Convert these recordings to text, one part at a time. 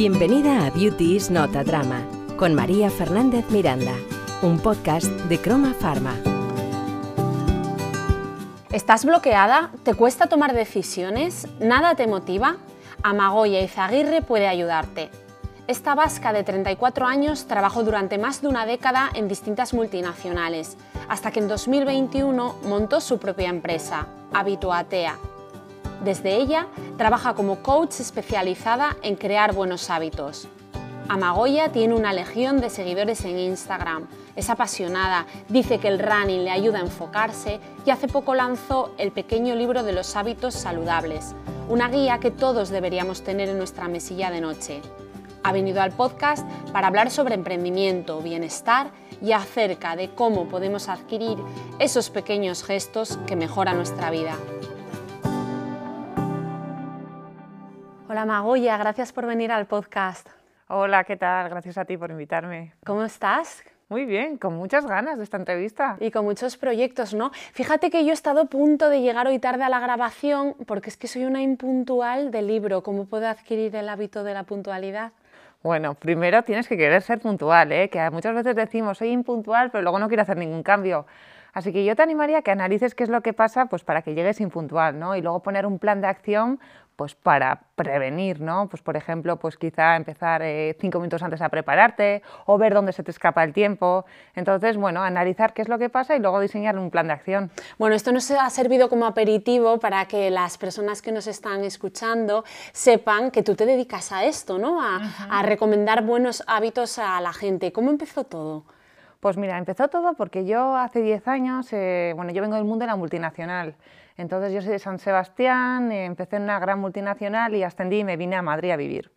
Bienvenida a Beauty is Not a Drama con María Fernández Miranda, un podcast de Croma Pharma. ¿Estás bloqueada? ¿Te cuesta tomar decisiones? ¿Nada te motiva? Amagoya Izaguirre puede ayudarte. Esta vasca de 34 años trabajó durante más de una década en distintas multinacionales, hasta que en 2021 montó su propia empresa, Habituatea. Desde ella trabaja como coach especializada en crear buenos hábitos. Amagoya tiene una legión de seguidores en Instagram, es apasionada, dice que el running le ayuda a enfocarse y hace poco lanzó el pequeño libro de los hábitos saludables, una guía que todos deberíamos tener en nuestra mesilla de noche ha venido al podcast para hablar sobre emprendimiento, bienestar y acerca de cómo podemos adquirir esos pequeños gestos que mejoran nuestra vida. Hola Magoya, gracias por venir al podcast. Hola, ¿qué tal? Gracias a ti por invitarme. ¿Cómo estás? Muy bien, con muchas ganas de esta entrevista. Y con muchos proyectos, ¿no? Fíjate que yo he estado a punto de llegar hoy tarde a la grabación porque es que soy una impuntual del libro. ¿Cómo puedo adquirir el hábito de la puntualidad? Bueno, primero tienes que querer ser puntual, ¿eh? que muchas veces decimos soy impuntual, pero luego no quiero hacer ningún cambio. Así que yo te animaría a que analices qué es lo que pasa pues, para que llegues impuntual ¿no? y luego poner un plan de acción pues para prevenir, ¿no? Pues por ejemplo, pues quizá empezar eh, cinco minutos antes a prepararte o ver dónde se te escapa el tiempo. Entonces, bueno, analizar qué es lo que pasa y luego diseñar un plan de acción. Bueno, esto nos ha servido como aperitivo para que las personas que nos están escuchando sepan que tú te dedicas a esto, ¿no? A, a recomendar buenos hábitos a la gente. ¿Cómo empezó todo? Pues mira, empezó todo porque yo hace 10 años, eh, bueno, yo vengo del mundo de la multinacional. Entonces yo soy de San Sebastián, eh, empecé en una gran multinacional y ascendí y me vine a Madrid a vivir.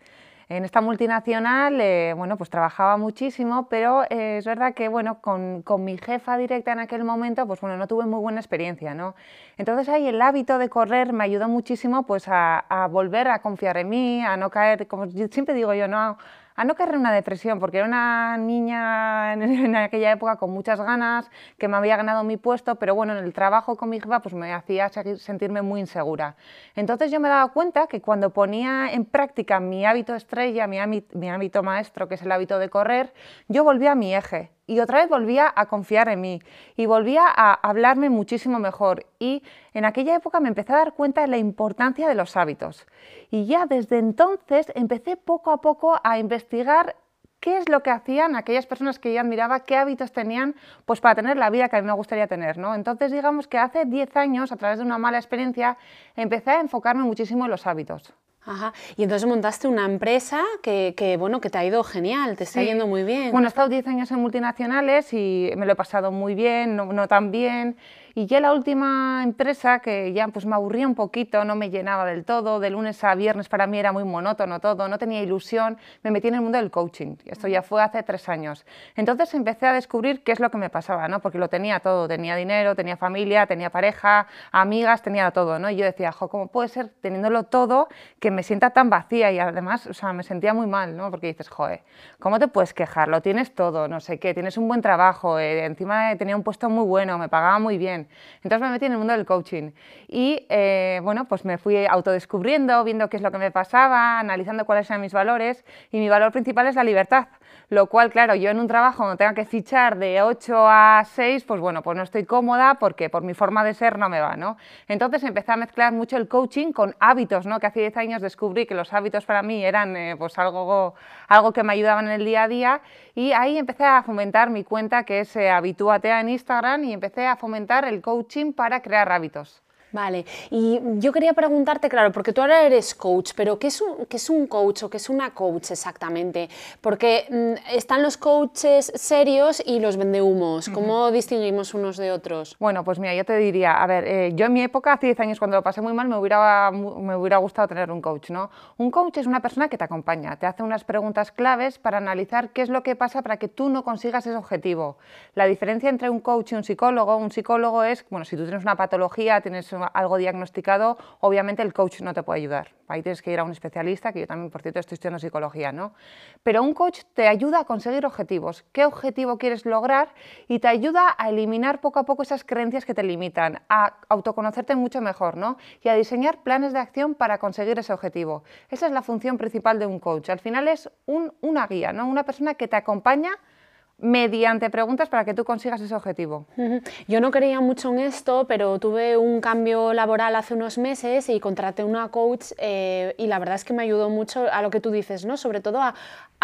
En esta multinacional, eh, bueno, pues trabajaba muchísimo, pero es verdad que, bueno, con, con, mi jefa directa en aquel momento, pues bueno, no tuve muy buena experiencia, ¿no? Entonces ahí el hábito de correr me ayudó muchísimo, pues a, a volver a confiar en mí, a no caer, como siempre digo yo, no a no caer en una depresión, porque era una niña en, aquella época con muchas ganas, que me había ganado mi puesto, pero bueno, en el trabajo con mi jefa pues me hacía sentirme muy insegura. Entonces yo me daba cuenta que cuando ponía en práctica mi hábito estrella, mi, mi hábito maestro, que es el hábito de correr, yo volvía a mi eje y otra vez volvía a confiar en mí y volvía a hablarme muchísimo mejor. Y en aquella época me empecé a dar cuenta de la importancia de los hábitos. Y ya desde entonces empecé poco a poco a investigar qué es lo que hacían aquellas personas que yo admiraba, qué hábitos tenían pues para tener la vida que a mí me gustaría tener. ¿no? Entonces digamos que hace 10 años, a través de una mala experiencia, empecé a enfocarme muchísimo en los hábitos. Ajá. Y entonces montaste una empresa que, que, bueno, que te ha ido genial, te está yendo muy bien. Bueno, he estado 10 años en multinacionales y me lo he pasado muy bien, no, no tan bien. Y ya la última empresa, que ya pues me aburría un poquito, no me llenaba del todo, de lunes a viernes para mí era muy monótono todo, no tenía ilusión, me metí en el mundo del coaching. Esto ya fue hace tres años. Entonces empecé a descubrir qué es lo que me pasaba, ¿no? porque lo tenía todo, tenía dinero, tenía familia, tenía pareja, amigas, tenía todo. ¿no? Y yo decía, jo, ¿cómo puede ser teniéndolo todo que me sienta tan vacía? Y además, o sea, me sentía muy mal, ¿no? porque dices, joder, ¿cómo te puedes quejar? Lo tienes todo, no sé qué, tienes un buen trabajo, eh, encima tenía un puesto muy bueno, me pagaba muy bien. Entonces me metí en el mundo del coaching. Y eh, bueno, pues me fui autodescubriendo, viendo qué es lo que me pasaba, analizando cuáles eran mis valores. Y mi valor principal es la libertad. Lo cual, claro, yo en un trabajo donde tenga que fichar de 8 a 6, pues bueno, pues no estoy cómoda porque por mi forma de ser no me va, ¿no? Entonces empecé a mezclar mucho el coaching con hábitos, ¿no? Que hace 10 años descubrí que los hábitos para mí eran eh, pues algo, algo que me ayudaban en el día a día y ahí empecé a fomentar mi cuenta que es eh, en Instagram y empecé a fomentar el coaching para crear hábitos. Vale, y yo quería preguntarte, claro, porque tú ahora eres coach, pero ¿qué es un, qué es un coach o qué es una coach exactamente? Porque mm, están los coaches serios y los vendehumos, ¿cómo distinguimos unos de otros? Bueno, pues mira, yo te diría, a ver, eh, yo en mi época, hace 10 años, cuando lo pasé muy mal, me hubiera, me hubiera gustado tener un coach, ¿no? Un coach es una persona que te acompaña, te hace unas preguntas claves para analizar qué es lo que pasa para que tú no consigas ese objetivo. La diferencia entre un coach y un psicólogo, un psicólogo es, bueno, si tú tienes una patología, tienes algo diagnosticado, obviamente el coach no te puede ayudar. Ahí tienes que ir a un especialista, que yo también, por cierto, estoy estudiando psicología, ¿no? Pero un coach te ayuda a conseguir objetivos. ¿Qué objetivo quieres lograr? Y te ayuda a eliminar poco a poco esas creencias que te limitan, a autoconocerte mucho mejor, ¿no? Y a diseñar planes de acción para conseguir ese objetivo. Esa es la función principal de un coach. Al final es una guía, ¿no? Una persona que te acompaña mediante preguntas para que tú consigas ese objetivo. Yo no creía mucho en esto, pero tuve un cambio laboral hace unos meses y contraté una coach eh, y la verdad es que me ayudó mucho a lo que tú dices, ¿no? sobre todo a,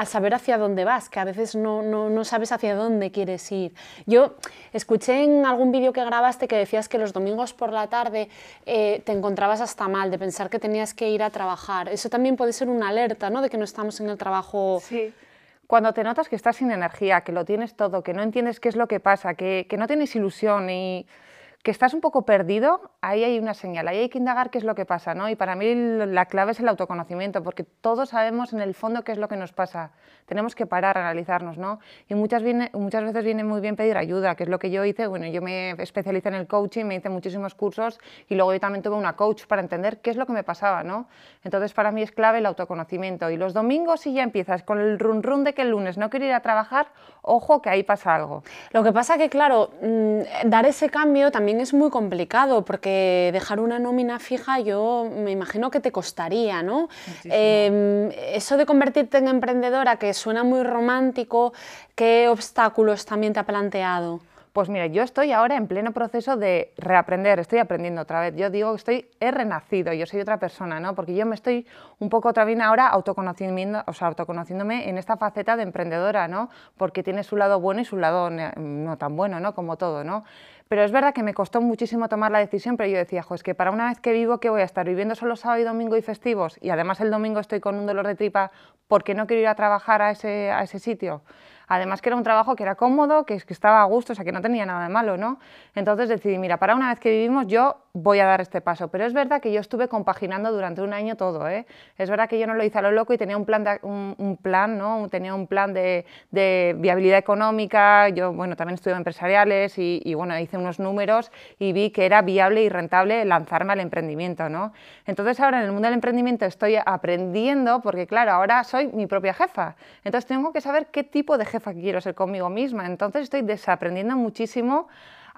saber hacia dónde vas, que a veces no, no, sabes hacia dónde quieres ir. Yo escuché en algún vídeo que grabaste que decías que los domingos por la tarde eh, te encontrabas hasta mal, de pensar que tenías que ir a trabajar. Eso también puede ser una alerta, ¿no? De que no estamos en el trabajo... Sí cuando te notas que estás sin energía, que lo tienes todo, que no entiendes qué es lo que pasa, que, que no tienes ilusión y que estás un poco perdido, ahí hay una señal, ahí hay que indagar qué es lo que pasa, ¿no? Y para mí la clave es el autoconocimiento, porque todos sabemos en el fondo qué es lo que nos pasa. Tenemos que parar, analizarnos, ¿no? Y muchas veces viene muy bien pedir ayuda, que es lo que yo hice. Bueno, yo me especialicé en el coaching, me hice muchísimos cursos y luego yo también tuve una coach para entender qué es lo que me pasaba, ¿no? Entonces para mí es clave el autoconocimiento. Y los domingos si ya empiezas con el run run de que el lunes no quiero ir a trabajar, ojo que ahí pasa algo. Lo que pasa que, claro, mm, dar ese cambio también es muy complicado porque dejar una nómina fija yo me imagino que te costaría, ¿no? Em, eso de convertirte en emprendedora, que suena muy romántico, ¿qué obstáculos también te ha planteado? Pues mira, yo estoy ahora en pleno proceso de reaprender, estoy aprendiendo otra vez. Yo digo que estoy, he renacido, yo soy otra persona, ¿no? Porque yo me estoy un poco otra vez ahora autoconociendo, o sea, autoconociéndome en esta faceta de emprendedora, ¿no? Porque tiene su lado bueno y su lado no tan bueno, ¿no? Como todo, ¿no? Pero es verdad que me costó muchísimo tomar la decisión, pero yo decía, jo, es que para una vez que vivo, ¿qué voy a estar viviendo solo sábado y domingo y festivos? Y además el domingo estoy con un dolor de tripa porque no quiero ir a trabajar a ese, a ese sitio. Además que era un trabajo que era cómodo, que, que estaba a gusto, o sea, que no tenía nada de malo, ¿no? Entonces decidí, mira, para una vez que vivimos yo voy a dar este paso. Pero es verdad que yo estuve compaginando durante un año todo, ¿eh? Es verdad que yo no lo hice a lo loco y tenía un plan, un, plan ¿no? Tenía un plan de, viabilidad económica, yo, bueno, también estudié empresariales y, y, bueno, hice unos números y vi que era viable y rentable lanzarme al emprendimiento, ¿no? Entonces ahora en el mundo del emprendimiento estoy aprendiendo porque, claro, ahora soy mi propia jefa. Entonces tengo que saber qué tipo de jefa que quiero ser conmigo misma. Entonces estoy desaprendiendo muchísimo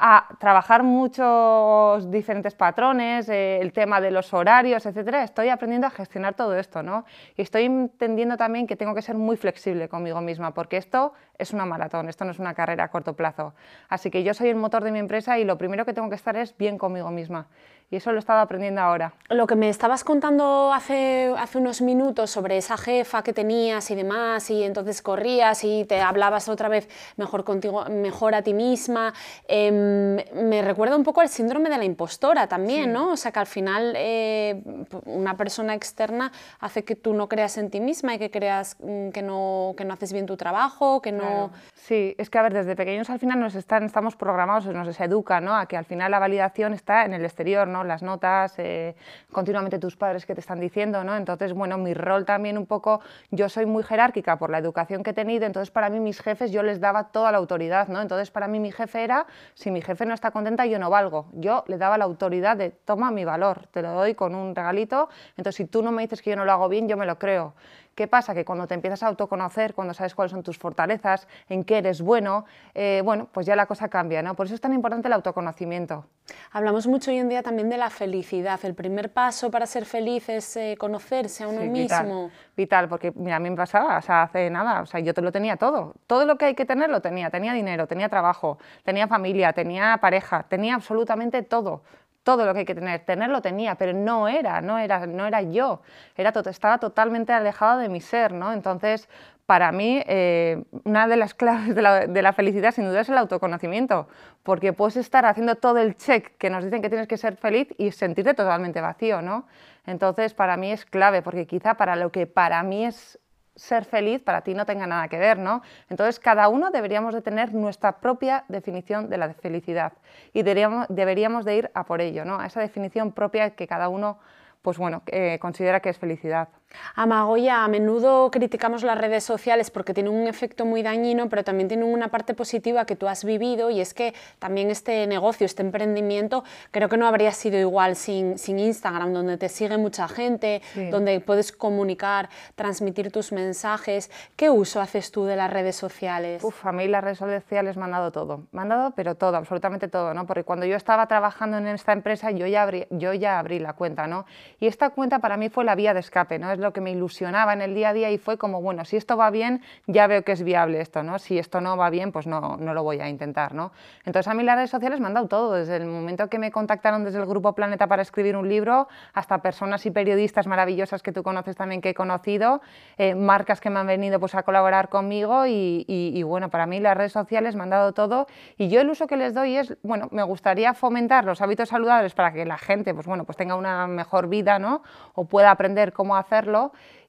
a trabajar muchos diferentes patrones, eh, el tema de los horarios, etcétera. Estoy aprendiendo a gestionar todo esto, ¿no? Y estoy entendiendo también que tengo que ser muy flexible conmigo misma, porque esto es una maratón, esto no es una carrera a corto plazo. Así que yo soy el motor de mi empresa y lo primero que tengo que estar es bien conmigo misma y eso lo he estado aprendiendo ahora. Lo que me estabas contando hace, hace unos minutos sobre esa jefa que tenías y demás, y entonces corrías y te hablabas otra vez mejor contigo, mejor a ti misma, em, me recuerda un poco al síndrome de la impostora también, ¿no? O sea, que al final eh, una persona externa hace que tú no creas en ti misma y que creas mm, que no, que no haces bien tu trabajo, que no... Sí, es que a ver, desde pequeños al final nos están, estamos programados, nos educa, ¿no? A que al final la validación está en el exterior, ¿no? Las notas, eh, continuamente tus padres que te están diciendo, ¿no? Entonces, bueno, mi rol también un poco, yo soy muy jerárquica por la educación que he tenido, entonces para mí mis jefes yo les daba toda la autoridad, ¿no? Entonces para mí mi jefe era, si mi jefe no está contenta, yo no valgo. Yo le daba la autoridad de, toma mi valor, te lo doy con un regalito, entonces si tú no me dices que yo no lo hago bien, yo me lo creo. ¿Qué pasa? Que cuando te empiezas a autoconocer, cuando sabes cuáles son tus fortalezas, en qué eres bueno, eh, bueno, pues ya la cosa cambia, ¿no? Por eso es tan importante el autoconocimiento. Hablamos mucho hoy en día también de la felicidad. El primer paso para ser feliz es eh, conocerse a uno mismo. Vital, porque mira, a mí me pasaba, o sea, hace nada, o sea, yo te lo tenía todo. Todo lo que hay que tener lo tenía. Tenía dinero, tenía trabajo, tenía familia, tenía pareja, tenía absolutamente todo todo lo que hay que tener. Tenerlo tenía, pero no era, no era, no era yo. Era, estaba totalmente alejado de mi ser, ¿no? Entonces, para mí, eh, una de las claves de la, de la, felicidad, sin duda, es el autoconocimiento, porque puedes estar haciendo todo el check que nos dicen que tienes que ser feliz y sentirte totalmente vacío, ¿no? Entonces, para mí es clave, porque quizá para lo que para mí es ser feliz para ti no tenga nada que ver, ¿no? Entonces cada uno deberíamos de tener nuestra propia definición de la felicidad y deberíamos, de ir a por ello, ¿no? A esa definición propia que cada uno pues bueno, eh, considera que es felicidad. Amagoya, a menudo criticamos las redes sociales porque tienen un efecto muy dañino, pero también tienen una parte positiva que tú has vivido y es que también este negocio, este emprendimiento, creo que no habría sido igual sin, sin Instagram, donde te sigue mucha gente, donde puedes comunicar, transmitir tus mensajes. ¿Qué uso haces tú de las redes sociales? Uf, a mí las redes sociales me han dado todo, me han dado pero todo, absolutamente todo, ¿no? Porque cuando yo estaba trabajando en esta empresa yo ya abrí, yo ya abrí la cuenta, ¿no? Y esta cuenta para mí fue la vía de escape, ¿no? Lo que me ilusionaba en el día a día y fue como, bueno, si esto va bien, ya veo que es viable esto, ¿no? Si esto no va bien, pues no, no lo voy a intentar, ¿no? Entonces a mí las redes sociales me han dado todo, desde el momento que me contactaron desde el Grupo Planeta para escribir un libro, hasta personas y periodistas maravillosas que tú conoces también que he conocido, eh, marcas que me han venido pues, a colaborar conmigo y, bueno, para mí las redes sociales me han dado todo y yo el uso que les doy es, bueno, me gustaría fomentar los hábitos saludables para que la gente, pues bueno, pues tenga una mejor vida, ¿no? O pueda aprender cómo hacerlo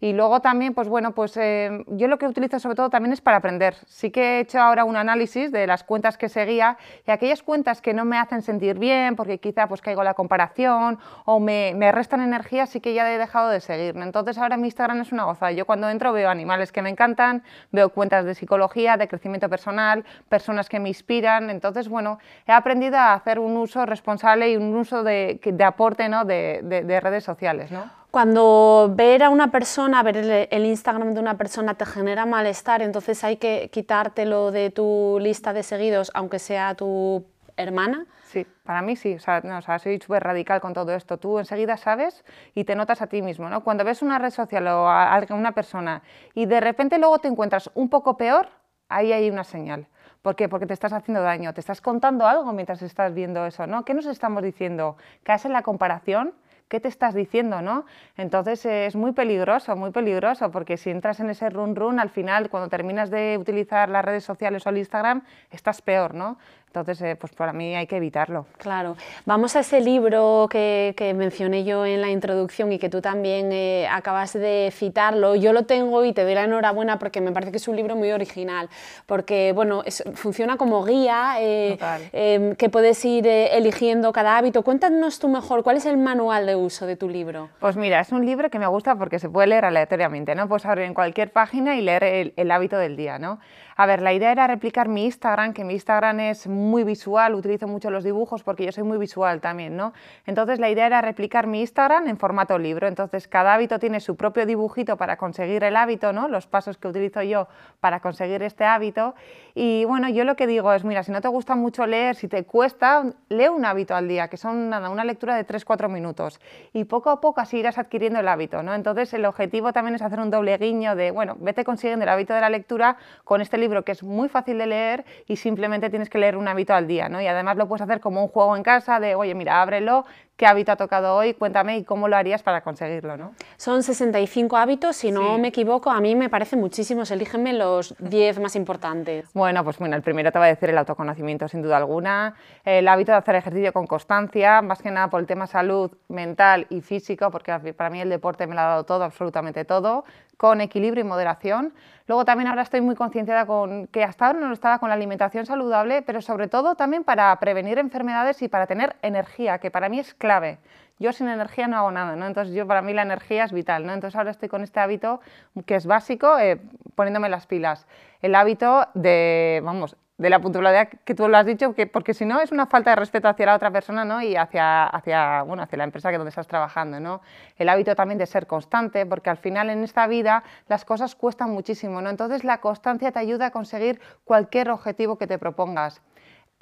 y luego también, pues bueno, pues eh, yo lo que utilizo sobre todo también es para aprender. Sí que he hecho ahora un análisis de las cuentas que seguía y aquellas cuentas que no me hacen sentir bien porque quizá pues caigo la comparación o me, me, restan energía, sí que ya he dejado de seguir. Entonces ahora mi Instagram es una gozada. Yo cuando entro veo animales que me encantan, veo cuentas de psicología, de crecimiento personal, personas que me inspiran. Entonces, bueno, he aprendido a hacer un uso responsable y un uso de, aporte ¿no? de, de, de redes sociales. ¿no? Cuando ver a una persona, ver el, Instagram de una persona te genera malestar, entonces hay que quitártelo de tu lista de seguidos, aunque sea tu hermana. Sí, para mí sí, o sea, no, o sea soy súper radical con todo esto. Tú enseguida sabes y te notas a ti mismo, ¿no? Cuando ves una red social o a una persona y de repente luego te encuentras un poco peor, ahí hay una señal. ¿Por qué? Porque te estás haciendo daño, te estás contando algo mientras estás viendo eso, ¿no? ¿Qué nos estamos diciendo? ¿Caes en la comparación? ¿Qué te estás diciendo? ¿no? Entonces es muy peligroso, muy peligroso, porque si entras en ese run run, al final, cuando terminas de utilizar las redes sociales o el Instagram, estás peor, ¿no? Entonces, eh, pues para mí hay que evitarlo. Claro. Vamos a ese libro que, mencioné yo en la introducción y que tú también eh, acabas de citarlo. Yo lo tengo y te doy la enhorabuena porque me parece que es un libro muy original, porque bueno, funciona como guía eh, em, que puedes ir eligiendo cada hábito. Cuéntanos tú mejor, ¿cuál es el manual de uso de tu libro? Pues mira, es un libro que me gusta porque se puede leer aleatoriamente, ¿no? Puedes abrir en cualquier página y leer el, el hábito del día, ¿no? A ver, la idea era replicar mi Instagram, que mi Instagram es muy visual, utilizo mucho los dibujos porque yo soy muy visual también, ¿no? Entonces la idea era replicar mi Instagram en formato libro, entonces cada hábito tiene su propio dibujito para conseguir el hábito, ¿no? Los pasos que utilizo yo para conseguir este hábito y bueno, yo lo que digo es, mira, si no te gusta mucho leer, si te cuesta, lee un hábito al día, que son nada, una lectura de 3-4 minutos y poco a poco así irás adquiriendo el hábito, ¿no? Entonces el objetivo también es hacer un doble guiño de, bueno, vete consiguiendo el hábito de la lectura con este libro que es muy fácil de leer y simplemente tienes que leer un hábito al día, ¿no? Y además lo puedes hacer como un juego en casa de, oye, mira, ábrelo, qué hábito ha tocado hoy, cuéntame y cómo lo harías para conseguirlo, ¿no? Son 65 hábitos, si no me equivoco, a mí me parecen muchísimos, elígeme los 10 más importantes. Bueno, pues bueno, el primero te va a decir el autoconocimiento, sin duda alguna, el hábito de hacer ejercicio con constancia, más que nada por el tema salud mental y físico, porque para mí el deporte me lo ha dado todo, absolutamente todo, con equilibrio y moderación. Luego también ahora estoy muy concienciada con que hasta ahora no lo estaba con la alimentación saludable, pero sobre todo también para prevenir enfermedades y para tener energía, que para mí es clave. Yo sin energía no hago nada, ¿no? Entonces yo para mí la energía es vital, ¿no? Entonces ahora estoy con este hábito que es básico, eh, poniéndome las pilas. El hábito de, vamos, de la puntualidad que tú lo has dicho, que, porque si no es una falta de respeto hacia la otra persona ¿no? y hacia, hacia, bueno, hacia la empresa que donde estás trabajando. ¿no? El hábito también de ser constante, porque al final en esta vida las cosas cuestan muchísimo. ¿no? Entonces la constancia te ayuda a conseguir cualquier objetivo que te propongas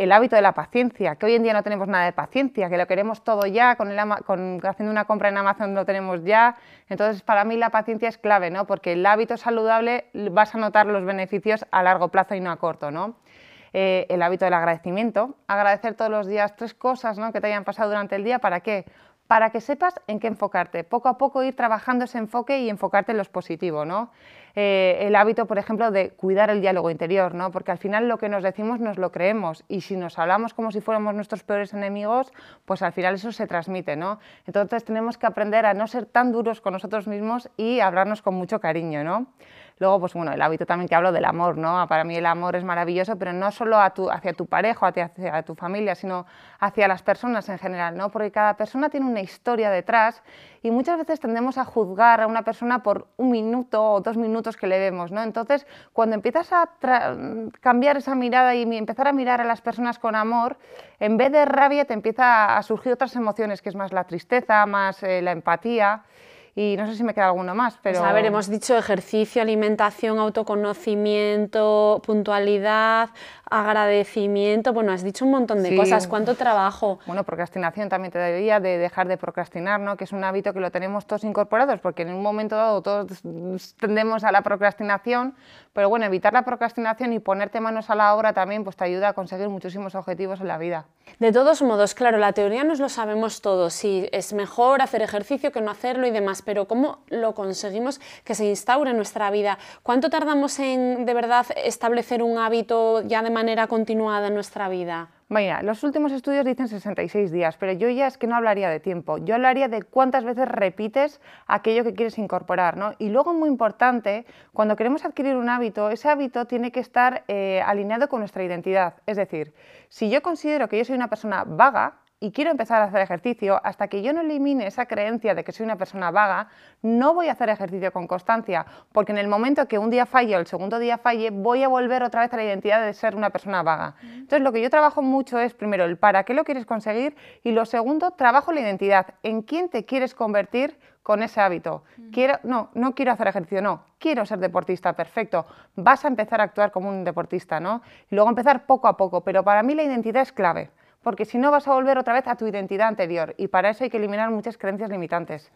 el hábito de la paciencia, que hoy en día no tenemos nada de paciencia, que lo queremos todo ya, con, el con haciendo una compra en Amazon lo tenemos ya. Entonces, para mí la paciencia es clave, ¿no? porque el hábito saludable vas a notar los beneficios a largo plazo y no a corto. ¿no? Eh, el hábito del agradecimiento, agradecer todos los días tres cosas ¿no? que te hayan pasado durante el día, ¿para qué? Para que sepas en qué enfocarte, poco a poco ir trabajando ese enfoque y enfocarte en los positivos, ¿no? Eh, el hábito, por ejemplo, de cuidar el diálogo interior, ¿no? porque al final lo que nos decimos nos lo creemos y si nos hablamos como si fuéramos nuestros peores enemigos, pues al final eso se transmite. Entonces tenemos que aprender a no ser tan duros con nosotros mismos y hablarnos con mucho cariño. Luego, pues bueno, el hábito también que hablo del amor, ¿no? Para mí el amor es maravilloso, pero no solo hacia tu pareja, hacia, hacia tu familia, sino hacia las personas en general, ¿no? Porque cada persona tiene una historia detrás y muchas veces tendemos a juzgar a una persona por un minuto o dos minutos que le vemos, ¿no? Entonces, cuando empiezas a cambiar esa mirada y empezar a mirar a las personas con amor, en vez de rabia te empieza a surgir otras emociones, que es más la tristeza, más eh, la empatía y no sé si me queda alguno más, pero... a ver, hemos dicho ejercicio, alimentación, autoconocimiento, puntualidad, agradecimiento, bueno, has dicho un montón de cosas, ¿cuánto trabajo? Bueno, procrastinación también te debería de dejar de procrastinar, ¿no? Que es un hábito que lo tenemos todos incorporados, porque en un momento dado todos tendemos a la procrastinación, pero bueno, evitar la procrastinación y ponerte manos a la obra también pues te ayuda a conseguir muchísimos objetivos en la vida. De todos modos, claro, la teoría nos lo sabemos todos, sí, es mejor hacer ejercicio que no hacerlo y demás, pero ¿cómo lo conseguimos que se instaure en nuestra vida? ¿Cuánto tardamos en de verdad establecer un hábito ya de manera continuada en nuestra vida? Vaya, los últimos estudios dicen 66 días, pero yo ya es que no hablaría de tiempo, yo hablaría de cuántas veces repites aquello que quieres incorporar. ¿no? Y luego, muy importante, cuando queremos adquirir un hábito, ese hábito tiene que estar eh, alineado con nuestra identidad. Es decir, si yo considero que yo soy una persona vaga, y quiero empezar a hacer ejercicio, hasta que yo no elimine esa creencia de que soy una persona vaga, no voy a hacer ejercicio con constancia, porque en el momento que un día falle o el segundo día falle, voy a volver otra vez a la identidad de ser una persona vaga. Entonces, lo que yo trabajo mucho es, primero, el para qué lo quieres conseguir y lo segundo, trabajo la identidad, en quién te quieres convertir con ese hábito. Quiero, no, no quiero hacer ejercicio, no, quiero ser deportista, perfecto. Vas a empezar a actuar como un deportista, ¿no? Y luego empezar poco a poco, pero para mí la identidad es clave porque si no vas a volver otra vez a tu identidad anterior y para eso hay que eliminar muchas creencias limitantes.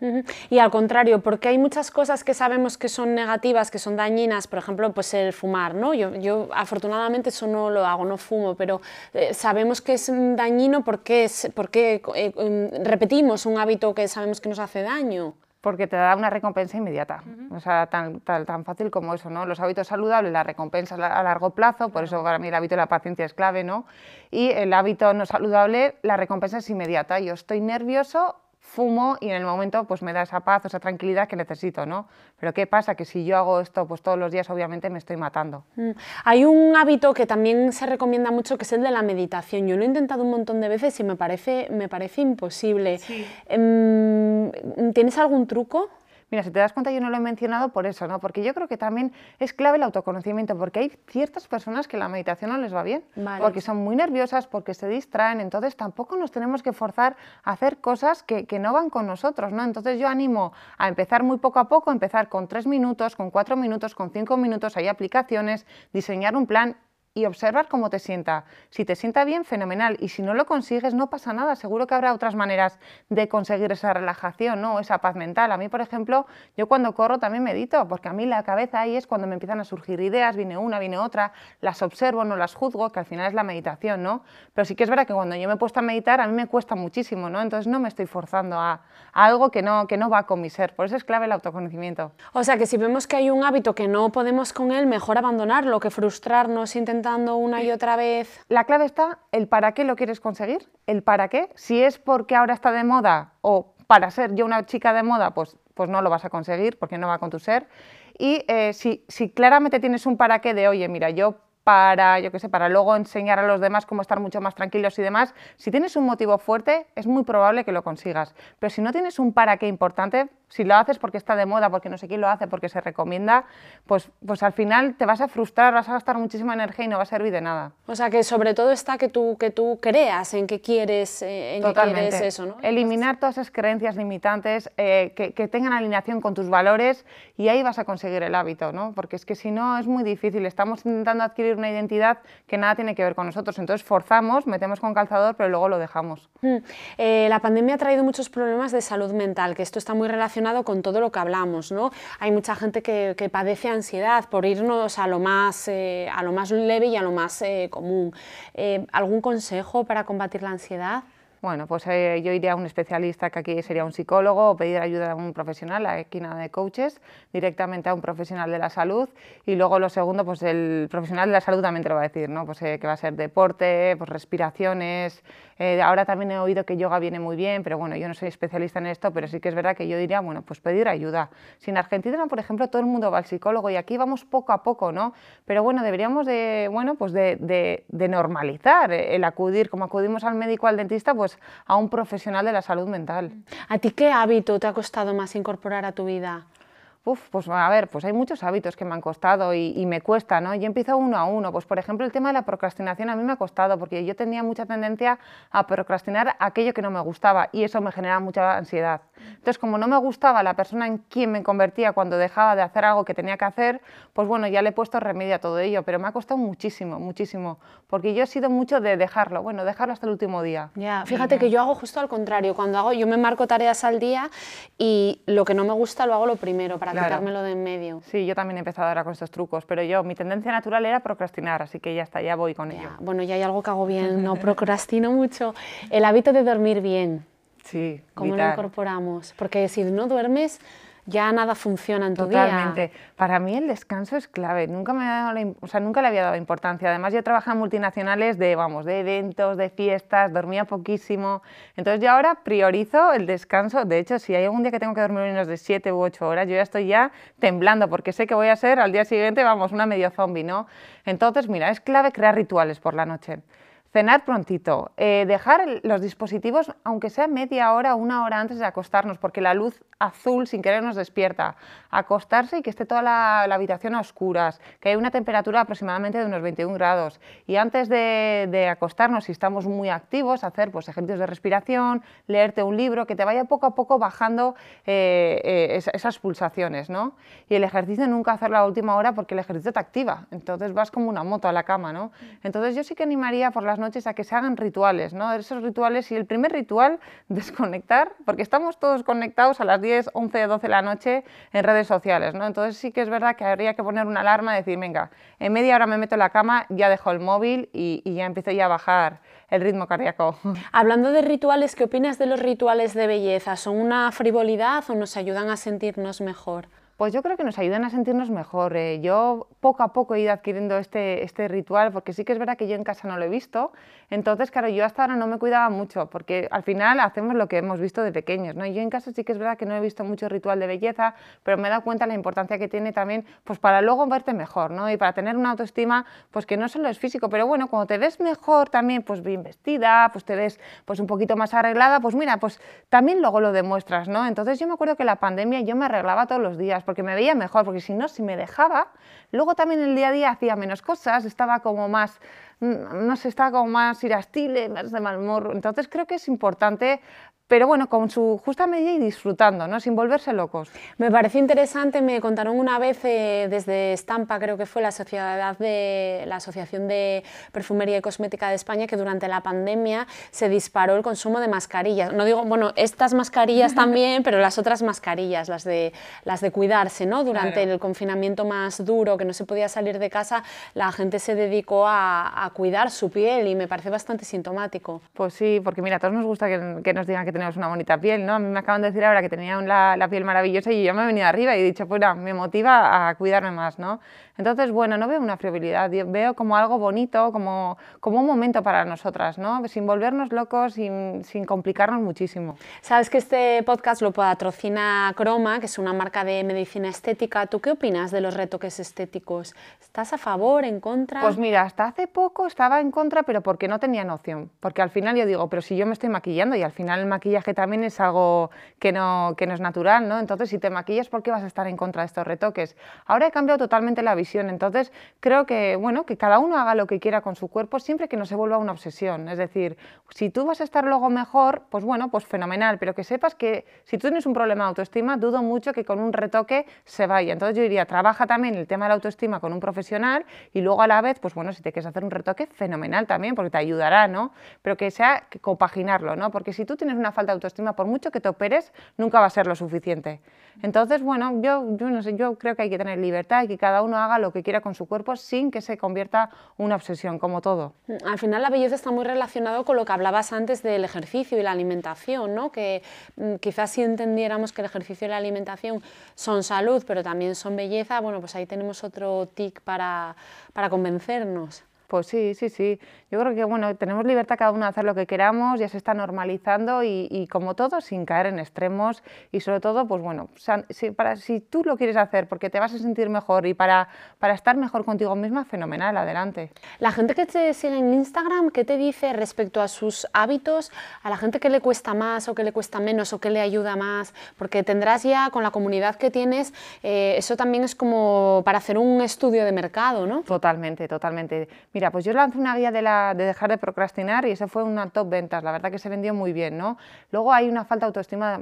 Y al contrario, porque hay muchas cosas que sabemos que son negativas, que son dañinas, por ejemplo, pues el fumar, ¿no? Yo, yo afortunadamente eso no lo hago, no fumo, pero eh, sabemos que es dañino porque, es, porque eh, em, repetimos un hábito que sabemos que nos hace daño porque te da una recompensa inmediata. O sea, tan, tan, fácil como eso, ¿no? Los hábitos saludables, la recompensa a largo plazo, por eso para mí el hábito de la paciencia es clave, ¿no? Y el hábito no saludable, la recompensa es inmediata. Yo estoy nervioso, fumo y en el momento pues me da esa paz, esa tranquilidad que necesito, ¿no? Pero ¿qué pasa? Que si yo hago esto pues todos los días obviamente me estoy matando. Mm. Hay un hábito que también se recomienda mucho que es el de la meditación. Yo lo he intentado un montón de veces y me parece, me parece imposible. Em, ¿Tienes algún truco? Mira, si te das cuenta yo no lo he mencionado por eso, ¿no? Porque yo creo que también es clave el autoconocimiento, porque hay ciertas personas que la meditación no les va bien, porque son muy nerviosas, porque se distraen, entonces tampoco nos tenemos que forzar a hacer cosas que, que no van con nosotros, ¿no? Entonces yo animo a empezar muy poco a poco, empezar con tres minutos, con cuatro minutos, con cinco minutos, hay aplicaciones, diseñar un plan y observar cómo te sienta. Si te sienta bien, fenomenal. Y si no lo consigues, no pasa nada. Seguro que habrá otras maneras de conseguir esa relajación, ¿no? esa paz mental. A mí, por ejemplo, yo cuando corro también medito, porque a mí la cabeza ahí es cuando me empiezan a surgir ideas, viene una, viene otra, las observo, no las juzgo, que al final es la meditación, ¿no? Pero sí que es verdad que cuando yo me he puesto a meditar, a mí me cuesta muchísimo, ¿no? Entonces no me estoy forzando a, a algo que no, que no va con mi ser. Por eso es clave el autoconocimiento. O sea, que si vemos que hay un hábito que no podemos con él, mejor abandonarlo que frustrarnos, intentar una y otra vez. La clave está el para qué lo quieres conseguir, el para qué. Si es porque ahora está de moda o para ser yo una chica de moda, pues, pues no lo vas a conseguir porque no va con tu ser. Y eh, si, si claramente tienes un para qué de, oye, mira, yo para, yo qué sé, para luego enseñar a los demás cómo estar mucho más tranquilos y demás, si tienes un motivo fuerte, es muy probable que lo consigas. Pero si no tienes un para qué importante, si lo haces porque está de moda, porque no sé quién lo hace, porque se recomienda, pues, pues al final te vas a frustrar, vas a gastar muchísima energía y no va a servir de nada. O sea que sobre todo está que tú, que tú creas en que quieres, eh, en que quieres eso, ¿no? Eliminar todas esas creencias limitantes, eh, que, que, tengan alineación con tus valores y ahí vas a conseguir el hábito, ¿no? Porque es que si no es muy difícil, estamos intentando adquirir una identidad que nada tiene que ver con nosotros. Entonces forzamos, metemos con calzador, pero luego lo dejamos. Mm. Eh, la pandemia ha traído muchos problemas de salud mental, que esto está muy relacionado con todo lo que hablamos. ¿no? Hay mucha gente que, padece ansiedad por irnos a lo más, eh, a lo más leve y a lo más eh, común. ¿Algún consejo para combatir la ansiedad? Bueno, pues eh, yo iría a un especialista que aquí sería un psicólogo o pedir ayuda a un profesional, la esquina de coaches, directamente a un profesional de la salud y luego lo segundo, pues el profesional de la salud también te lo va a decir, ¿no? Pues eh, que va a ser deporte, pues respiraciones, eh, ahora también he oído que yoga viene muy bien, pero bueno, yo no soy especialista en esto, pero sí que es verdad que yo diría, bueno, pues pedir ayuda. Si en Argentina, por ejemplo, todo el mundo va al psicólogo y aquí vamos poco a poco, ¿no? Pero bueno, deberíamos de, bueno, pues de, de, de normalizar el acudir, como acudimos al médico, al dentista, pues a un profesional de la salud mental. ¿A ti qué hábito te ha costado más incorporar a tu vida? Uf, pues a ver, pues hay muchos hábitos que me han costado y, me cuesta, ¿no? Yo empiezo uno a uno. Pues por ejemplo, el tema de la procrastinación a mí me ha costado porque yo tenía mucha tendencia a procrastinar aquello que no me gustaba y eso me generaba mucha ansiedad. Entonces, como no me gustaba la persona en quien me convertía cuando dejaba de hacer algo que tenía que hacer, pues bueno, ya le he puesto remedio a todo ello, pero me ha costado muchísimo, muchísimo, porque yo he sido mucho de dejarlo, bueno, dejarlo hasta el último día. Ya, fíjate que yo hago justo al contrario, cuando hago, yo me marco tareas al día y lo que no me gusta lo hago lo primero para quitármelo de en medio. Sí, yo también he empezado ahora con estos trucos, pero yo, mi tendencia natural era procrastinar, así que ya está, ya voy con ello. Bueno, ya hay algo que hago bien, no procrastino mucho. El hábito de dormir bien. Sí, ¿Cómo lo incorporamos? Porque si no duermes, ya nada funciona en tu Totalmente. Para mí el descanso es clave. Nunca, me dado o sea, nunca le había dado importancia. Además, yo trabajaba en multinacionales de, vamos, de eventos, de fiestas, dormía poquísimo. Entonces, yo ahora priorizo el descanso. De hecho, si hay algún día que tengo que dormir menos de 7 u 8 horas, yo ya estoy ya temblando porque sé que voy a ser al día siguiente, vamos, una medio zombie, ¿no? Entonces, mira, es clave crear rituales por la noche. Cenar prontito, eh, dejar los dispositivos, aunque sea media hora una hora antes de acostarnos, porque la luz azul sin querer nos despierta. Acostarse y que esté toda la, habitación a oscuras, que hay una temperatura aproximadamente de unos 21 grados. Y antes de, acostarnos, si estamos muy activos, hacer pues, ejercicios de respiración, leerte un libro, que te vaya poco a poco bajando eh, eh, esas pulsaciones. ¿no? Y el ejercicio nunca hacerlo a la última hora porque el ejercicio te activa, entonces vas como una moto a la cama. ¿no? Entonces yo sí que animaría por las noches a que se hagan rituales, ¿no? Esos rituales y el primer ritual, desconectar, porque estamos todos conectados a las 10, 11, 12 de la noche en redes sociales, ¿no? Entonces sí que es verdad que habría que poner una alarma y decir, venga, en media hora me meto en la cama, ya dejo el móvil y, ya empiezo ya a bajar el ritmo cardíaco. Hablando de rituales, ¿qué opinas de los rituales de belleza? ¿Son una frivolidad o nos ayudan a sentirnos mejor? Pues yo creo que nos ayudan a sentirnos mejor. Eh. Yo poco a poco he ido adquiriendo este, este ritual, porque sí que es verdad que yo en casa no lo he visto. Entonces, claro, yo hasta ahora no me cuidaba mucho, porque al final hacemos lo que hemos visto de pequeños. ¿no? Yo en casa sí que es verdad que no he visto mucho ritual de belleza, pero me he dado cuenta de la importancia que tiene también pues para luego verte mejor ¿no? y para tener una autoestima pues que no solo es físico, pero bueno, cuando te ves mejor también, pues bien vestida, pues te ves pues un poquito más arreglada, pues mira, pues también luego lo demuestras. ¿no? Entonces yo me acuerdo que la pandemia yo me arreglaba todos los días porque me veía mejor, porque si no, si me dejaba, luego también el día a día hacía menos cosas, estaba como más, mm, no sé, estaba como más irascible, más de mal humor. Entonces creo que es importante pero bueno, con su justa medida y disfrutando, ¿no? sin volverse locos. Me pareció interesante, me contaron una vez eh, desde Estampa, creo que fue la, sociedad de, la Asociación de Perfumería y Cosmética de España, que durante la pandemia se disparó el consumo de mascarillas. No digo, bueno, estas mascarillas también, pero las otras mascarillas, las de, las de cuidarse, ¿no? Durante el confinamiento más duro, que no se podía salir de casa, la gente se dedicó a, cuidar su piel y me parece bastante sintomático. Pues sí, porque mira, a todos nos gusta que, que nos digan que tenemos una bonita piel, ¿no? A mí me acaban de decir ahora que tenía la, la piel maravillosa y yo me he venido arriba y he dicho, pues me motiva a cuidarme más, ¿no? Entonces, bueno, no veo una frivolidad, veo como algo bonito, como, como un momento para nosotras, ¿no? Sin volvernos locos, sin, sin complicarnos muchísimo. Sabes que este podcast lo patrocina Croma, que es una marca de medicina estética. ¿Tú qué opinas de los retoques estéticos? ¿Estás a favor, en contra? Pues mira, hasta hace poco estaba en contra, pero porque no tenía noción. Porque al final yo digo, pero si yo me estoy maquillando y al final el maquillaje también es algo que no, que no es natural, ¿no? Entonces, si te maquillas, ¿por qué vas a estar en contra de estos retoques? Ahora he cambiado totalmente la visión entonces, creo que, bueno, que cada uno haga lo que quiera con su cuerpo siempre que no se vuelva una obsesión. Es decir, si tú vas a estar luego mejor, pues bueno, pues fenomenal, pero que sepas que si tú tienes un problema de autoestima, dudo mucho que con un retoque se vaya. Entonces yo diría, trabaja también el tema de la autoestima con un profesional y luego a la vez, pues bueno, si te quieres hacer un retoque, fenomenal también, porque te ayudará, ¿no? Pero que sea que compaginarlo, ¿no? Porque si tú tienes una falta de autoestima, por mucho que te operes, nunca va a ser lo suficiente. Entonces, bueno, yo, yo, no sé, yo creo que hay que tener libertad y que cada uno haga lo que quiera con su cuerpo sin que se convierta una obsesión, como todo. Al final la belleza está muy relacionado con lo que hablabas antes del ejercicio y la alimentación, ¿no? que mm, quizás si entendiéramos que el ejercicio y la alimentación son salud, pero también son belleza, bueno, pues ahí tenemos otro tic para, para convencernos. Pues sí, sí, sí. Yo creo que bueno, tenemos libertad cada uno de hacer lo que queramos, ya se está normalizando y, como todo, sin caer en extremos y sobre todo, pues bueno, si, para, si tú lo quieres hacer porque te vas a sentir mejor y para, para estar mejor contigo misma, fenomenal, adelante. La gente que te sigue en Instagram, ¿qué te dice respecto a sus hábitos? A la gente que le cuesta más o que le cuesta menos o que le ayuda más, porque tendrás ya con la comunidad que tienes, eh, eso también es como para hacer un estudio de mercado, ¿no? Totalmente, totalmente. Mira, pues yo lancé una guía de, la, de dejar de procrastinar y ese fue una top ventas, la verdad que se vendió muy bien, ¿no? Luego hay una falta de autoestima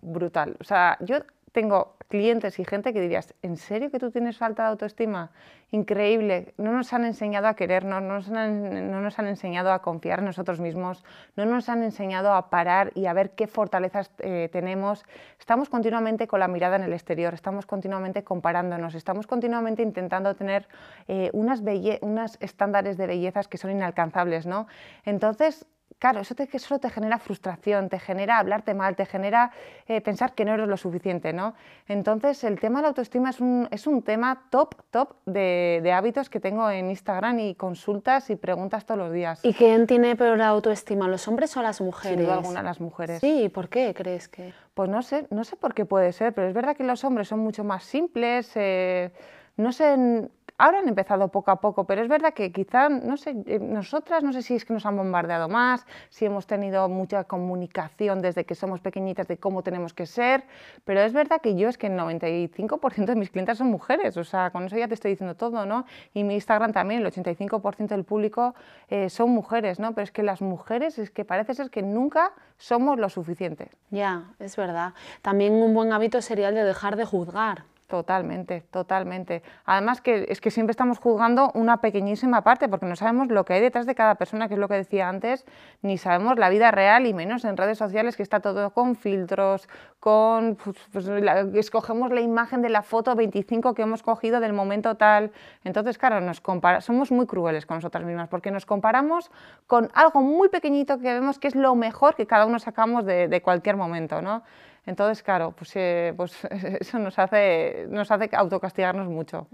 brutal. O sea, yo tengo clientes y gente que dirías, ¿en serio que tú tienes falta de autoestima? Increíble, no nos han enseñado a querernos, no nos han, no nos han enseñado a confiar en nosotros mismos, no nos han enseñado a parar y a ver qué fortalezas eh, tenemos. Estamos continuamente con la mirada en el exterior, estamos continuamente comparándonos, estamos continuamente intentando tener eh, unas, unas estándares de bellezas que son inalcanzables, ¿no? Entonces, claro, eso te, solo te genera frustración, te genera hablarte mal, te genera eh, pensar que no eres lo suficiente, ¿no? Entonces, el tema de la autoestima es un, es un tema top, top de, de, hábitos que tengo en Instagram y consultas y preguntas todos los días. ¿Y quién tiene peor autoestima, los hombres o las mujeres? Sin alguna las mujeres. Sí, ¿por qué crees que...? Pues no sé, no sé por qué puede ser, pero es verdad que los hombres son mucho más simples, eh, no sé, Ahora han empezado poco a poco, pero es verdad que quizá, no sé, eh, nosotras, no sé si es que nos han bombardeado más, si hemos tenido mucha comunicación desde que somos pequeñitas de cómo tenemos que ser, pero es verdad que yo es que el 95% de mis clientes son mujeres, o sea, con eso ya te estoy diciendo todo, ¿no? Y mi Instagram también, el 85% del público eh, son mujeres, ¿no? Pero es que las mujeres es que parece ser que nunca somos lo suficientes. Ya, es verdad. También un buen hábito sería el de dejar de juzgar. Totalmente, totalmente. Además que es que siempre estamos juzgando una pequeñísima parte porque no sabemos lo que hay detrás de cada persona, que es lo que decía antes, ni sabemos la vida real y menos en redes sociales que está todo con filtros, con pues, pues escogemos la imagen de la foto 25 que hemos cogido del momento tal. Entonces, claro, nos compara, somos muy crueles con nosotras mismas porque nos comparamos con algo muy pequeñito que vemos que es lo mejor que cada uno sacamos de, de cualquier momento, ¿no? Entonces, claro, pues, eh, pues eso nos hace, nos hace autocastigarnos mucho.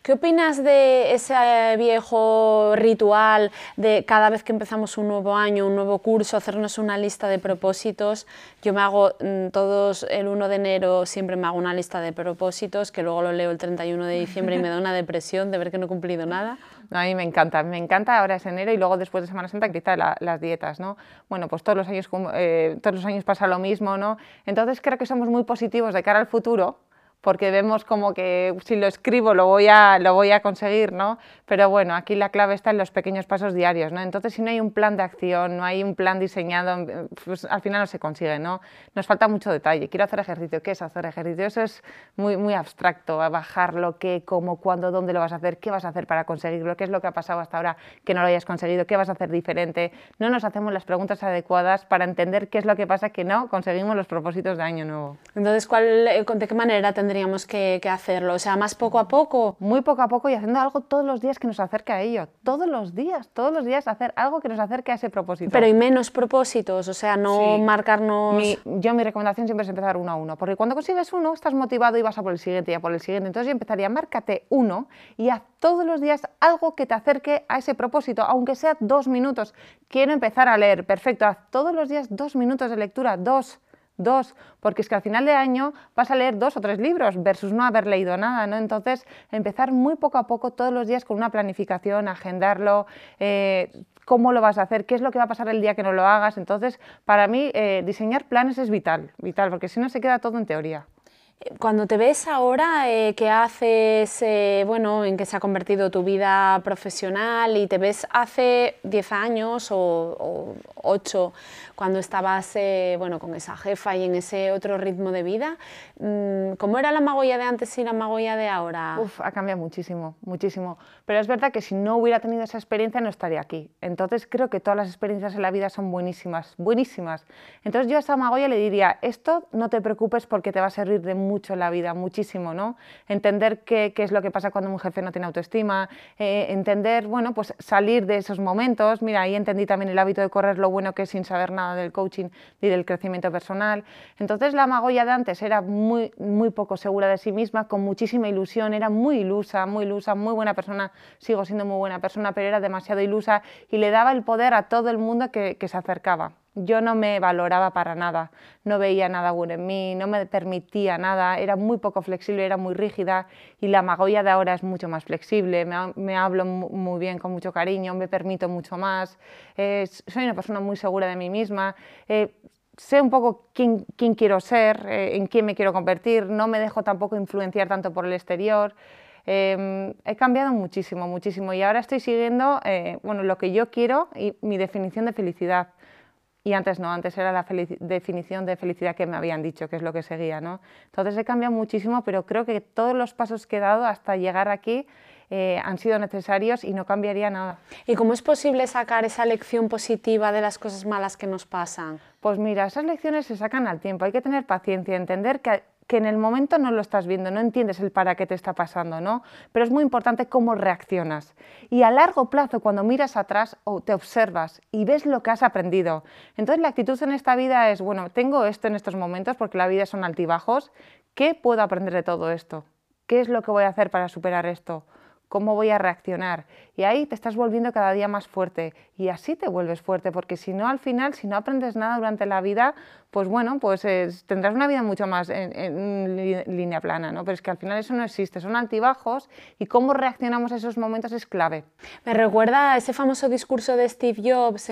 ¿Qué opinas de ese viejo ritual de cada vez que empezamos un nuevo año, un nuevo curso, hacernos una lista de propósitos? Yo me hago mm, todos el 1 de enero, siempre me hago una lista de propósitos, que luego lo leo el 31 de diciembre y me da una depresión de ver que no he cumplido nada. A mí me encanta, me encanta, ahora es enero y luego después de Semana Santa quizá las dietas, ¿no? Bueno, pues todos los años, eh, todos los años pasa lo mismo, ¿no? Entonces creo que somos muy positivos de cara al futuro porque vemos como que si lo escribo lo voy a, lo voy a conseguir, ¿no? Pero bueno, aquí la clave está en los pequeños pasos diarios, ¿no? Entonces, si no hay un plan de acción, no hay un plan diseñado, pues al final no se consigue, ¿no? Nos falta mucho detalle. Quiero hacer ejercicio. ¿Qué es hacer ejercicio? Eso es muy, muy abstracto, a bajarlo, qué, cómo, cuándo, dónde lo vas a hacer, qué vas a hacer para conseguirlo, qué es lo que ha pasado hasta ahora que no lo hayas conseguido, qué vas a hacer diferente. No nos hacemos las preguntas adecuadas para entender qué es lo que pasa que no conseguimos los propósitos de año nuevo. Entonces, ¿cuál, ¿de qué manera tendríamos que, hacerlo? O sea, más poco a poco. Muy poco a poco y haciendo algo todos los días que nos acerque a ello. Todos los días, todos los días hacer algo que nos acerque a ese propósito. Pero y menos propósitos, o sea, no marcarnos... yo mi recomendación siempre es empezar uno a uno, porque cuando consigues uno estás motivado y vas a por el siguiente y a por el siguiente. Entonces yo empezaría, márcate uno y haz todos los días algo que te acerque a ese propósito, aunque sea dos minutos. Quiero empezar a leer, perfecto, haz todos los días dos minutos de lectura, dos dos, porque es que al final de año vas a leer dos o tres libros versus no haber leído nada, ¿no? Entonces, empezar muy poco a poco todos los días con una planificación, agendarlo, eh, cómo lo vas a hacer, qué es lo que va a pasar el día que no lo hagas. Entonces, para mí, eh, diseñar planes es vital, vital, porque si no se queda todo en teoría. Cuando te ves ahora, eh, ¿qué haces? Eh, bueno, en qué se ha convertido tu vida profesional y te ves hace 10 años o, 8, cuando estabas eh, bueno, con esa jefa y en ese otro ritmo de vida. Mm, ¿Cómo era la Magoya de antes y la Magoya de ahora? Uf, ha cambiado muchísimo, muchísimo. Pero es verdad que si no hubiera tenido esa experiencia no estaría aquí. Entonces creo que todas las experiencias en la vida son buenísimas, buenísimas. Entonces yo a esa Magoya le diría, esto no te preocupes porque te va a servir de mucho en la vida, muchísimo, ¿no? Entender qué, qué es lo que pasa cuando un jefe no tiene autoestima, eh, entender, bueno, pues salir de esos momentos. Mira, ahí entendí también el hábito de correr, lo bueno que es sin saber nada del coaching ni del crecimiento personal. Entonces la Magoya de antes era muy, muy poco segura de sí misma, con muchísima ilusión, era muy ilusa, muy ilusa, muy buena persona, sigo siendo muy buena persona, pero era demasiado ilusa y le daba el poder a todo el mundo que se acercaba yo no me valoraba para nada, no veía nada bueno en mí, no me permitía nada, era muy poco flexible, era muy rígida y la Magoya de ahora es mucho más flexible, me, hablo muy bien, con mucho cariño, me permito mucho más, soy una persona muy segura de mí misma. Eh, sé un poco quién, quiero ser, eh, en quién me quiero convertir, no me dejo tampoco influenciar tanto por el exterior. Em, he cambiado muchísimo, muchísimo y ahora estoy siguiendo eh, bueno, lo que yo quiero y mi definición de felicidad y antes no, antes era la definición de felicidad que me habían dicho, que es lo que seguía. ¿no? Entonces he cambiado muchísimo, pero creo que todos los pasos que he dado hasta llegar aquí eh, han sido necesarios y no cambiaría nada. ¿Y cómo es posible sacar esa lección positiva de las cosas malas que nos pasan? Pues mira, esas lecciones se sacan al tiempo, hay que tener paciencia, entender que que en el momento no lo estás viendo, no entiendes el para qué te está pasando, ¿no? Pero es muy importante cómo reaccionas. Y a largo plazo, cuando miras atrás o te observas y ves lo que has aprendido, entonces la actitud en esta vida es, bueno, tengo esto en estos momentos porque la vida son altibajos, ¿qué puedo aprender de todo esto? ¿Qué es lo que voy a hacer para superar esto? ¿Cómo voy a reaccionar? Y ahí te estás volviendo cada día más fuerte y así te vuelves fuerte, porque si no, al final, si no aprendes nada durante la vida, pues bueno, pues tendrás una vida mucho más en, línea plana, ¿no? Pero es que al final eso no existe, son altibajos y cómo reaccionamos a esos momentos es clave. Me recuerda a ese famoso discurso de Steve Jobs,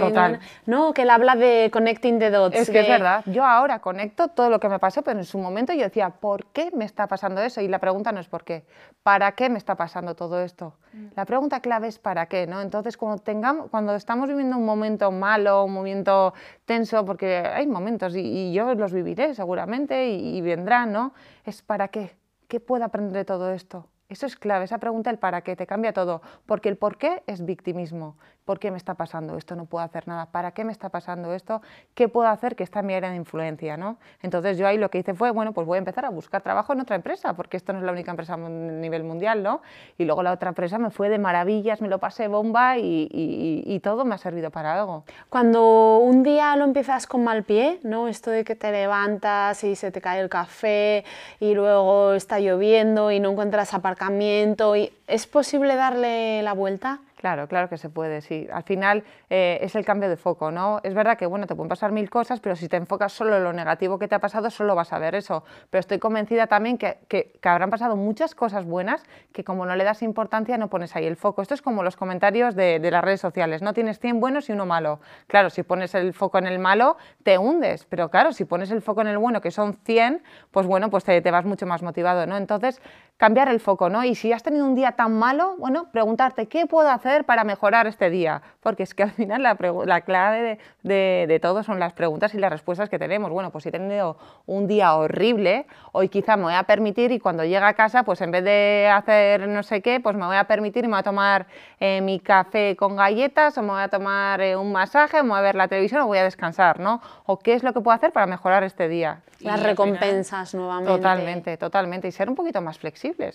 ¿no? Que él habla de connecting the dots. Es que es verdad, yo ahora conecto todo lo que me pasó, pero en su momento yo decía, ¿por qué me está pasando eso? Y la pregunta no es por qué, ¿para qué me está pasando todo esto? Mm. La pregunta clave es ¿para qué? ¿no? Entonces, cuando, tengamos, cuando estamos viviendo un momento malo, un momento tenso, porque hay momentos y y, yo los viviré seguramente y, y vendrán, ¿no? Es para qué, ¿qué puedo aprender de todo esto? Eso es clave, esa pregunta, el para qué, te cambia todo, porque el por qué es victimismo. ¿Por qué me está pasando esto? No puedo hacer nada. ¿Para qué me está pasando esto? ¿Qué puedo hacer que está mi área de influencia? ¿no? Entonces yo ahí lo que hice fue, bueno, pues voy a empezar a buscar trabajo en otra empresa, porque esto no es la única empresa a nivel mundial, ¿no? Y luego la otra empresa me fue de maravillas, me lo pasé bomba y, y, todo me ha servido para algo. Cuando un día lo empiezas con mal pie, ¿no? Esto de que te levantas y se te cae el café y luego está lloviendo y no encuentras aparcamiento, y ¿es posible darle la vuelta? Claro, claro que se puede, sí. Al final eh, es el cambio de foco, ¿no? Es verdad que, bueno, te pueden pasar mil cosas, pero si te enfocas solo en lo negativo que te ha pasado, solo vas a ver eso. Pero estoy convencida también que, que, habrán pasado muchas cosas buenas que como no le das importancia, no pones ahí el foco. Esto es como los comentarios de, de las redes sociales, ¿no? Tienes 100 buenos y uno malo. Claro, si pones el foco en el malo, te hundes, pero claro, si pones el foco en el bueno, que son 100, pues bueno, pues te, te vas mucho más motivado, ¿no? Entonces, cambiar el foco, ¿no? Y si has tenido un día tan malo, bueno, preguntarte, ¿qué puedo hacer para mejorar este día? Porque es que al final la, la clave de, de, todo son las preguntas y las respuestas que tenemos. Bueno, pues si he tenido un día horrible, hoy quizá me voy a permitir y cuando llegue a casa, pues en vez de hacer no sé qué, pues me voy a permitir y me voy a tomar eh, mi café con galletas o me voy a tomar eh, un masaje, me voy a ver la televisión o voy a descansar, ¿no? O qué es lo que puedo hacer para mejorar este día. Las recompensas nuevamente. Totalmente, totalmente. Y ser un poquito más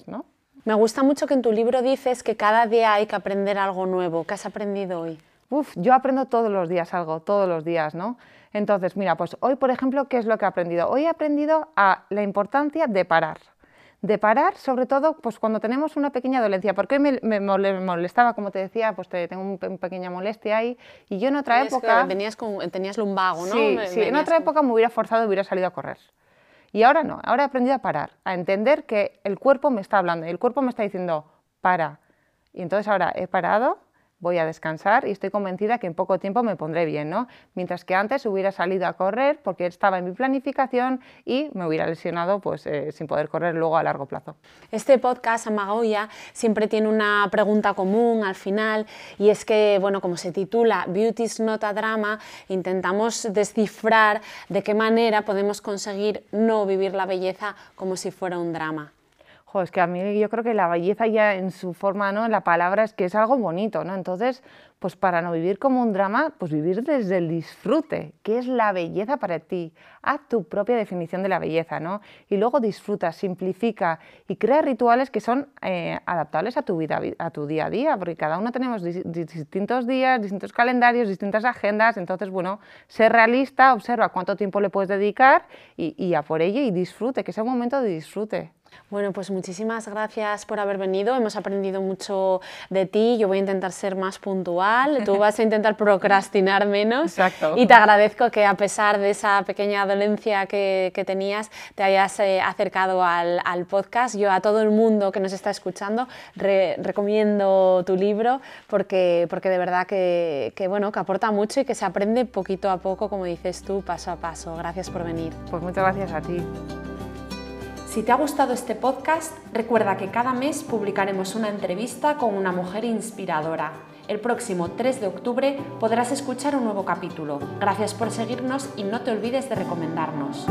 ¿no? Me gusta mucho que en tu libro dices que cada día hay que aprender algo nuevo. ¿Qué has aprendido hoy? Uf, yo aprendo todos los días algo, todos los días, ¿no? Entonces, mira, pues hoy, por ejemplo, ¿qué es lo que he aprendido? Hoy he aprendido a la importancia de parar. De parar, sobre todo, pues cuando tenemos una pequeña dolencia, porque hoy me, molestaba, como te decía, pues te, tengo una pequeña molestia ahí, y yo en otra época... Venías con, tenías lumbago, ¿no? Sí, sí en otra época me hubiera forzado hubiera salido a correr. Y ahora no, ahora he aprendido a parar, a entender que el cuerpo me está hablando y el cuerpo me está diciendo, para. Y entonces ahora he parado, voy a descansar y estoy convencida que en poco tiempo me pondré bien, ¿no? Mientras que antes hubiera salido a correr porque estaba en mi planificación y me hubiera lesionado pues, eh, sin poder correr luego a largo plazo. Este podcast, Amagoya, siempre tiene una pregunta común al final y es que, bueno, como se titula Beauty's Not a Drama, intentamos descifrar de qué manera podemos conseguir no vivir la belleza como si fuera un drama es que a mí yo creo que la belleza ya en su forma, ¿no? La palabra es que es algo bonito, ¿no? Entonces, pues para no vivir como un drama, pues vivir desde el disfrute. ¿Qué es la belleza para ti? Haz tu propia definición de la belleza, ¿no? Y luego disfruta, simplifica y crea rituales que son eh, adaptables a tu vida, a tu día a día, porque cada uno tenemos distintos días, distintos calendarios, distintas agendas. Entonces, bueno, ser realista, observa cuánto tiempo le puedes dedicar y, y a por ello y disfrute, que sea un momento de disfrute. Bueno, pues muchísimas gracias por haber venido. Hemos aprendido mucho de ti. Yo voy a intentar ser más puntual. Tú vas a intentar procrastinar menos. Exacto. Y te agradezco que a pesar de esa pequeña dolencia que, tenías, te hayas eh, acercado al, podcast. Yo a todo el mundo que nos está escuchando recomiendo tu libro porque, porque de verdad que, que, bueno, que aporta mucho y que se aprende poquito a poco, como dices tú, paso a paso. Gracias por venir. Pues muchas gracias a ti. Si te ha gustado este podcast, recuerda que cada mes publicaremos una entrevista con una mujer inspiradora. El próximo 3 de octubre podrás escuchar un nuevo capítulo. Gracias por seguirnos y no te olvides de recomendarnos.